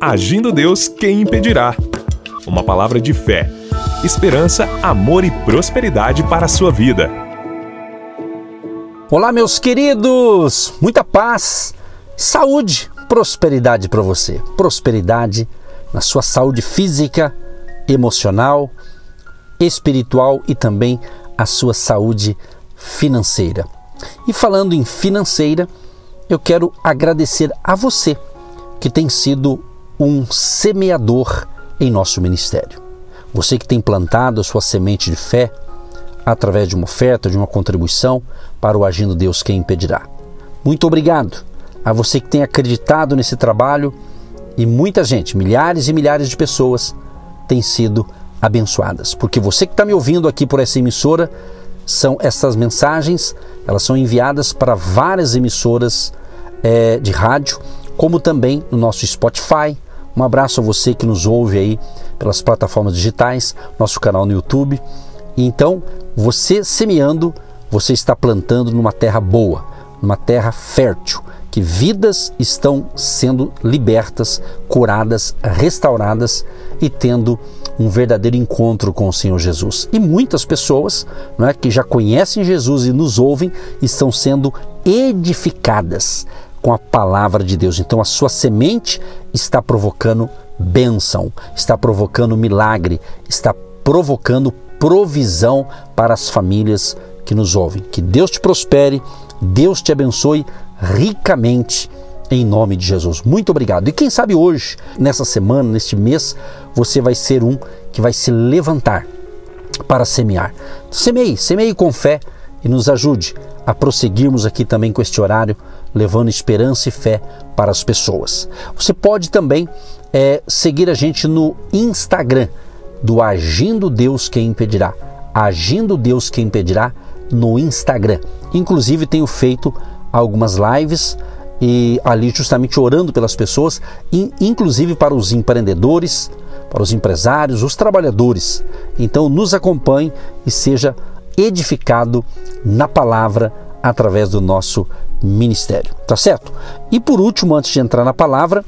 Agindo Deus, quem impedirá? Uma palavra de fé, esperança, amor e prosperidade para a sua vida. Olá, meus queridos! Muita paz, saúde, prosperidade para você. Prosperidade na sua saúde física, emocional, espiritual e também a sua saúde financeira. E falando em financeira, eu quero agradecer a você que tem sido um semeador em nosso ministério. Você que tem plantado a sua semente de fé através de uma oferta, de uma contribuição para o Agindo Deus Quem Impedirá. Muito obrigado a você que tem acreditado nesse trabalho e muita gente, milhares e milhares de pessoas, têm sido abençoadas. Porque você que está me ouvindo aqui por essa emissora, são essas mensagens, elas são enviadas para várias emissoras é, de rádio, como também no nosso Spotify. Um abraço a você que nos ouve aí pelas plataformas digitais, nosso canal no YouTube. E então, você semeando, você está plantando numa terra boa, numa terra fértil, que vidas estão sendo libertas, curadas, restauradas e tendo um verdadeiro encontro com o Senhor Jesus. E muitas pessoas não é, que já conhecem Jesus e nos ouvem estão sendo edificadas com a palavra de Deus. Então a sua semente está provocando bênção, está provocando milagre, está provocando provisão para as famílias que nos ouvem. Que Deus te prospere, Deus te abençoe ricamente em nome de Jesus. Muito obrigado. E quem sabe hoje, nessa semana, neste mês, você vai ser um que vai se levantar para semear. Semeie, semeie com fé e nos ajude a prosseguirmos aqui também com este horário, levando esperança e fé para as pessoas. Você pode também é, seguir a gente no Instagram do Agindo Deus Quem Impedirá. Agindo Deus Quem Impedirá no Instagram. Inclusive tenho feito algumas lives e ali justamente orando pelas pessoas, inclusive para os empreendedores, para os empresários, os trabalhadores. Então nos acompanhe e seja edificado na palavra através do nosso ministério, tá certo? E por último, antes de entrar na palavra,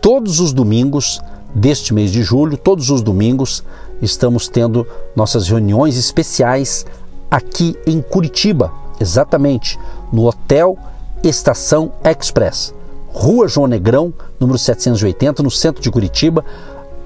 todos os domingos deste mês de julho, todos os domingos, estamos tendo nossas reuniões especiais aqui em Curitiba, exatamente no Hotel Estação Express, Rua João Negrão, número 780, no centro de Curitiba,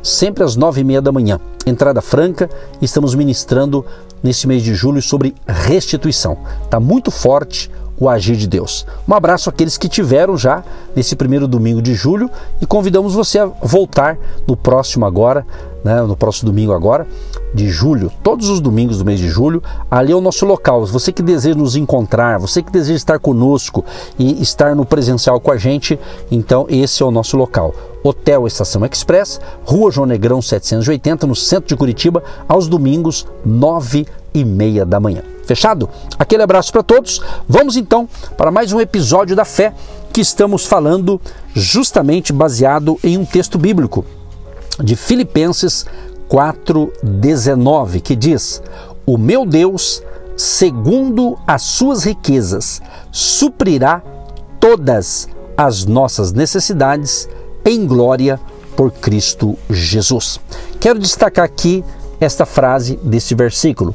sempre às nove e meia da manhã. Entrada franca, estamos ministrando nesse mês de julho sobre restituição. Está muito forte o agir de Deus. Um abraço àqueles que tiveram já nesse primeiro domingo de julho e convidamos você a voltar no próximo agora, né, no próximo domingo agora, de julho, todos os domingos do mês de julho, ali é o nosso local. Você que deseja nos encontrar, você que deseja estar conosco e estar no presencial com a gente, então esse é o nosso local. Hotel Estação Express, Rua João Negrão 780, no centro de Curitiba, aos domingos, nove e meia da manhã. Fechado? Aquele abraço para todos. Vamos então para mais um episódio da fé que estamos falando justamente baseado em um texto bíblico de Filipenses 4:19, que diz: "O meu Deus, segundo as suas riquezas, suprirá todas as nossas necessidades em glória por Cristo Jesus." Quero destacar aqui esta frase desse versículo: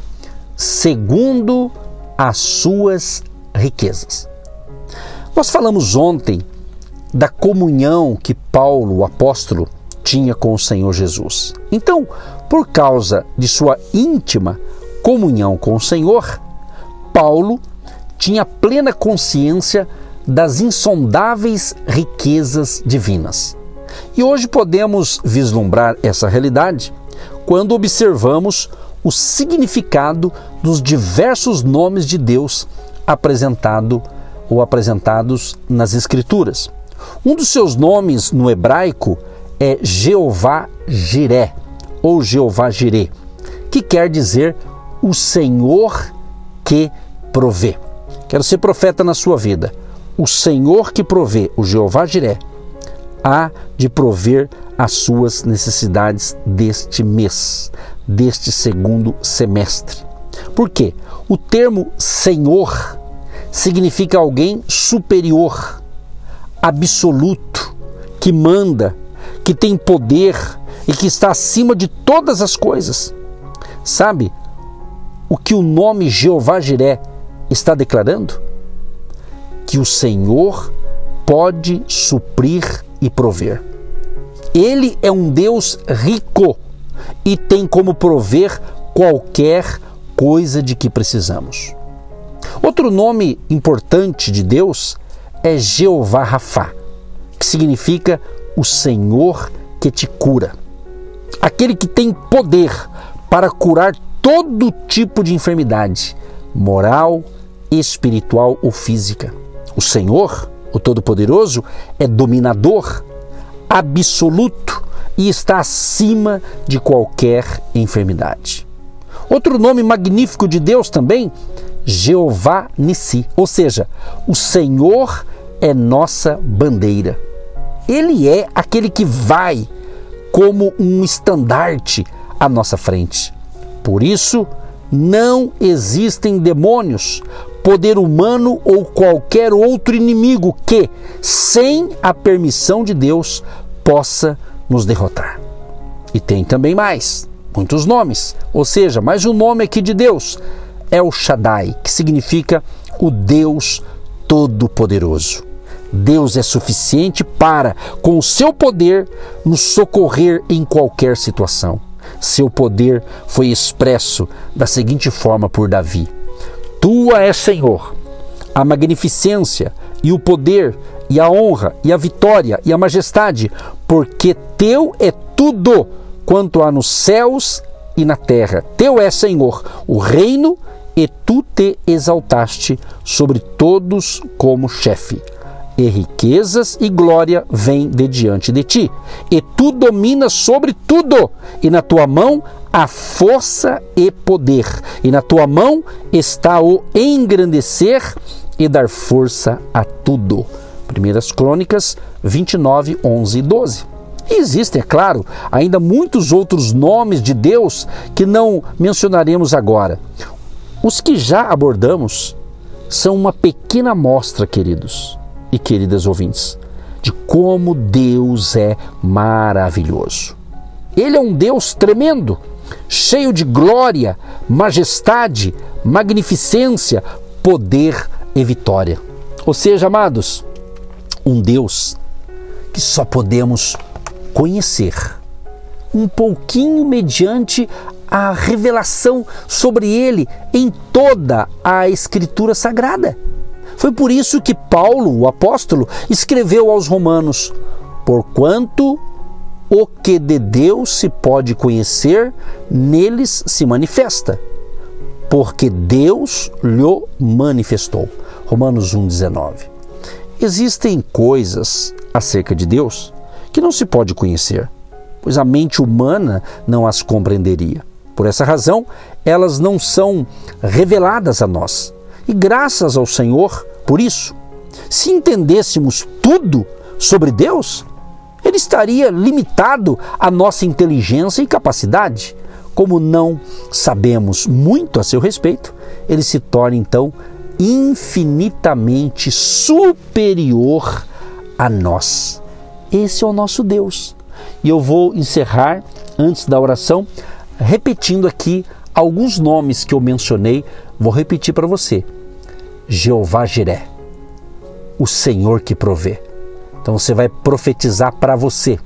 segundo as suas riquezas. Nós falamos ontem da comunhão que Paulo, o apóstolo, tinha com o Senhor Jesus. Então, por causa de sua íntima comunhão com o Senhor, Paulo tinha plena consciência das insondáveis riquezas divinas. E hoje podemos vislumbrar essa realidade quando observamos o significado dos diversos nomes de Deus apresentado ou apresentados nas Escrituras. Um dos seus nomes no hebraico é Jeová Jiré ou Jeová Jiré, que quer dizer o Senhor que provê. Quero ser profeta na sua vida. O Senhor que provê, o Jeová Jiré, há de prover as suas necessidades deste mês, deste segundo semestre. Por quê? O termo Senhor significa alguém superior, absoluto, que manda, que tem poder e que está acima de todas as coisas. Sabe o que o nome Jeová Jiré está declarando? Que o Senhor pode suprir e prover. Ele é um Deus rico e tem como prover qualquer coisa de que precisamos. Outro nome importante de Deus é Jeová Rafá, que significa o Senhor que te cura. Aquele que tem poder para curar todo tipo de enfermidade, moral, espiritual ou física. O Senhor, o Todo-Poderoso, é dominador, absoluto e está acima de qualquer enfermidade. Outro nome magnífico de Deus também, Jeová Nissi, ou seja, o Senhor é nossa bandeira. Ele é aquele que vai como um estandarte à nossa frente. Por isso, não existem demônios, poder humano ou qualquer outro inimigo que, sem a permissão de Deus, possa nos derrotar. E tem também mais, muitos nomes, ou seja, mais um nome aqui de Deus, é o Shaddai, que significa o Deus Todo-Poderoso. Deus é suficiente para, com o seu poder, nos socorrer em qualquer situação. Seu poder foi expresso da seguinte forma por Davi: Tua é, Senhor, a magnificência e o poder e a honra e a vitória e a majestade, porque teu é tudo quanto há nos céus e na terra. Teu é, Senhor, o reino e tu te exaltaste sobre todos como chefe e riquezas e glória vêm de diante de ti. E tu dominas sobre tudo, e na tua mão há força e poder, e na tua mão está o engrandecer e dar força a tudo. Primeiras Crônicas 29, 11 e 12. E existem, é claro, ainda muitos outros nomes de Deus que não mencionaremos agora. Os que já abordamos são uma pequena amostra, queridos e queridas ouvintes, de como Deus é maravilhoso. Ele é um Deus tremendo, cheio de glória, majestade, magnificência, poder e vitória. Ou seja, amados, um Deus que só podemos conhecer um pouquinho mediante a revelação sobre ele em toda a Escritura Sagrada. Foi por isso que Paulo, o apóstolo, escreveu aos Romanos: Porquanto o que de Deus se pode conhecer, neles se manifesta, porque Deus lhe manifestou. Romanos 1,19. Existem coisas acerca de Deus que não se pode conhecer, pois a mente humana não as compreenderia. Por essa razão, elas não são reveladas a nós. E graças ao Senhor por isso. Se entendêssemos tudo sobre Deus, ele estaria limitado à nossa inteligência e capacidade. Como não sabemos muito a seu respeito, ele se torna então infinitamente superior a nós. Esse é o nosso Deus. E eu vou encerrar antes da oração repetindo aqui alguns nomes que eu mencionei, vou repetir para você. Jeová Jiré, o Senhor que provê. Então você vai profetizar para você.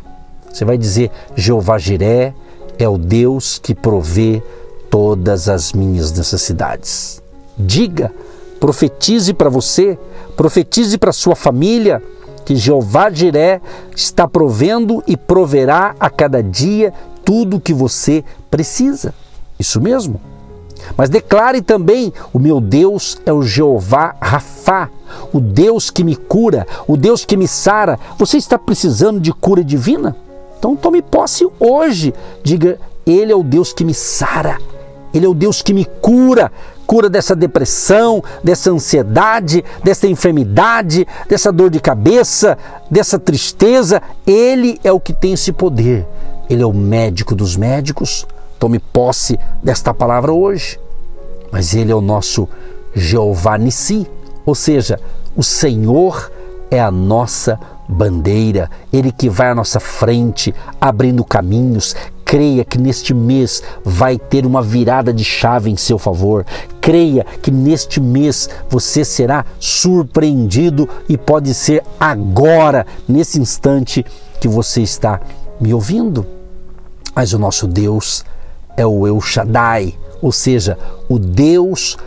Você vai dizer: Jeová Jiré é o Deus que provê todas as minhas necessidades. Diga, profetize para você, profetize para sua família que Jeová Jiré está provendo e proverá a cada dia tudo o que você precisa. Isso mesmo. Mas declare também: o meu Deus é o Jeová Rafá, o Deus que me cura, o Deus que me sara. Você está precisando de cura divina? Então tome posse hoje. Diga: Ele é o Deus que me sara, Ele é o Deus que me cura. Cura dessa depressão, dessa ansiedade, dessa enfermidade, dessa dor de cabeça, dessa tristeza. Ele é o que tem esse poder. Ele é o médico dos médicos, Tome posse desta palavra hoje. Mas Ele é o nosso Jeová Nissi, ou seja, o Senhor é a nossa bandeira, Ele que vai à nossa frente, abrindo caminhos. Creia que neste mês vai ter uma virada de chave em seu favor. Creia que neste mês você será surpreendido e pode ser agora, nesse instante que você está me ouvindo. Mas o nosso Deus é o El Shaddai, ou seja, o Deus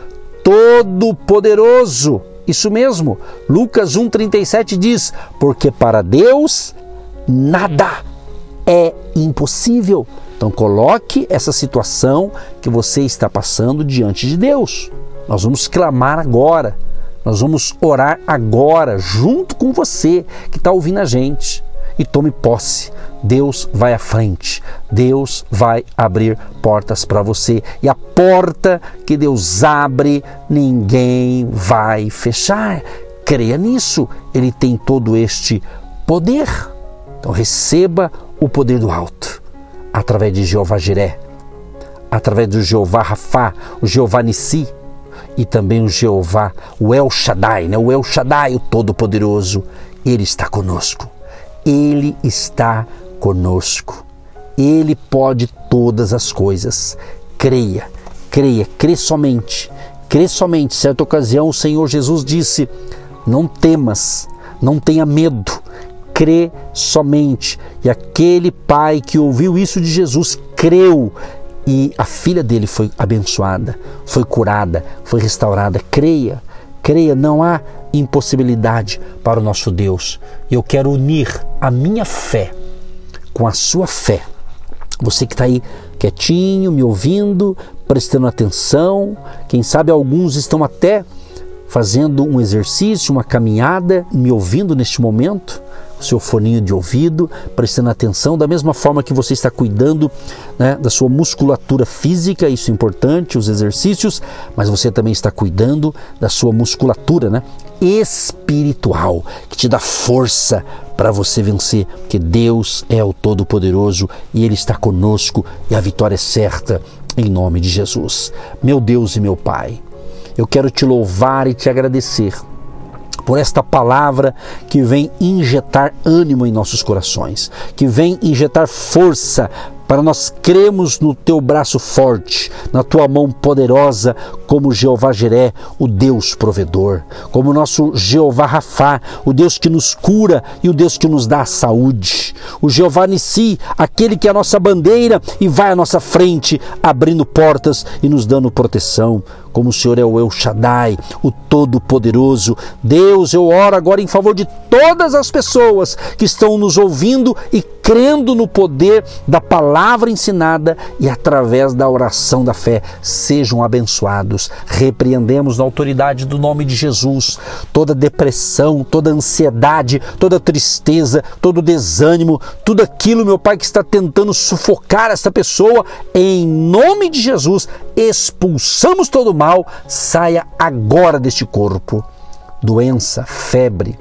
Todo-Poderoso. Isso mesmo, Lucas 1,37 diz: Porque para Deus nada é impossível. Então, coloque essa situação que você está passando diante de Deus. Nós vamos clamar agora, nós vamos orar agora, junto com você que está ouvindo a gente. E tome posse. Deus vai à frente. Deus vai abrir portas para você. E a porta que Deus abre, ninguém vai fechar. Creia nisso. Ele tem todo este poder. Então receba o poder do alto através de Jeová Jiré, através do Jeová Rafá, o Jeová Nissi e também o Jeová, o El Shaddai, né? o El Shaddai, o Todo-Poderoso. Ele está conosco. Ele está conosco. Ele pode todas as coisas. Creia, creia, crê somente. Crê somente. Certa ocasião o Senhor Jesus disse: Não temas, não tenha medo, crê somente. E aquele pai que ouviu isso de Jesus creu e a filha dele foi abençoada, foi curada, foi restaurada. Creia, creia, não há impossibilidade para o nosso Deus. Eu quero unir a minha fé com a sua fé. Você que está aí quietinho, me ouvindo, prestando atenção, quem sabe alguns estão até fazendo um exercício, uma caminhada, me ouvindo neste momento seu foninho de ouvido, prestando atenção, da mesma forma que você está cuidando né, da sua musculatura física, isso é importante, os exercícios, mas você também está cuidando da sua musculatura né, espiritual, que te dá força para você vencer, porque Deus é o Todo-Poderoso e Ele está conosco e a vitória é certa em nome de Jesus. Meu Deus e meu Pai, eu quero te louvar e te agradecer por esta palavra que vem injetar ânimo em nossos corações, que vem injetar força para nós cremos no teu braço forte, na tua mão poderosa, como Jeová Jiré, o Deus provedor, como nosso Jeová Rafá, o Deus que nos cura e o Deus que nos dá a saúde, o Jeová Nissi, aquele que é a nossa bandeira e vai à nossa frente, abrindo portas e nos dando proteção como o Senhor é o El Shaddai, o Todo-Poderoso. Deus, eu oro agora em favor de todas as pessoas que estão nos ouvindo e crendo no poder da palavra ensinada e através da oração da fé, sejam abençoados. Repreendemos na autoridade do nome de Jesus toda depressão, toda ansiedade, toda tristeza, todo desânimo, tudo aquilo, meu Pai, que está tentando sufocar essa pessoa, em nome de Jesus, expulsamos todo o mal mal saia agora deste corpo. Doença, febre,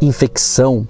infecção,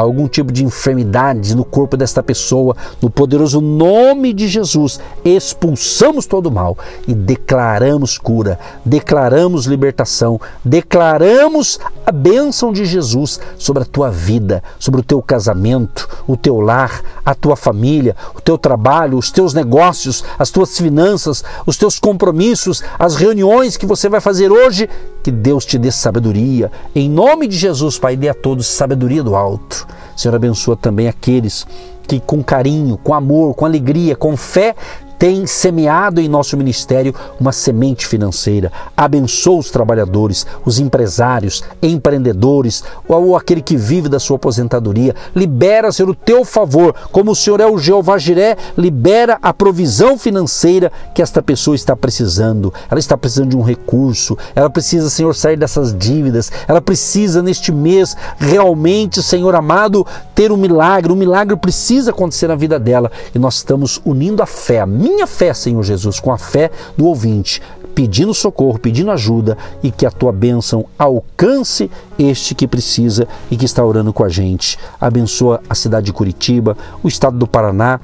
algum tipo de enfermidade no corpo desta pessoa, no poderoso nome de Jesus, expulsamos todo o mal e declaramos cura, declaramos libertação, declaramos a bênção de Jesus sobre a tua vida, sobre o teu casamento, o teu lar, a tua família, o teu trabalho, os teus negócios, as tuas finanças, os teus compromissos, as reuniões que você vai fazer hoje. Que Deus te dê sabedoria. Em nome de Jesus, Pai, dê a todos sabedoria do alto. Senhor, abençoa também aqueles que com carinho, com amor, com alegria, com fé tem semeado em nosso ministério uma semente financeira. Abençoa os trabalhadores, os empresários, empreendedores, ou aquele que vive da sua aposentadoria. Libera, Senhor, o teu favor. Como o Senhor é o Jeová Jiré, libera a provisão financeira que esta pessoa está precisando. Ela está precisando de um recurso, ela precisa, Senhor, sair dessas dívidas, ela precisa neste mês realmente, Senhor amado, ter um milagre. Um milagre precisa acontecer na vida dela e nós estamos unindo a fé, a minha fé, Senhor Jesus, com a fé do ouvinte, pedindo socorro, pedindo ajuda e que a tua bênção alcance este que precisa e que está orando com a gente. Abençoa a cidade de Curitiba, o estado do Paraná,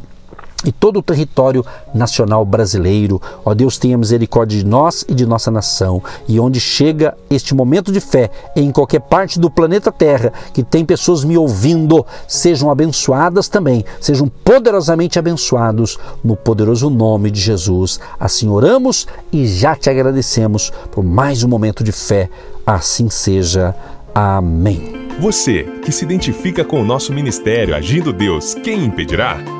e todo o território nacional brasileiro. Ó Deus, tenha misericórdia de nós e de nossa nação. E onde chega este momento de fé, em qualquer parte do planeta Terra, que tem pessoas me ouvindo, sejam abençoadas também, sejam poderosamente abençoados no poderoso nome de Jesus. Assim oramos e já te agradecemos por mais um momento de fé. Assim seja. Amém. Você que se identifica com o nosso ministério Agindo Deus, quem impedirá?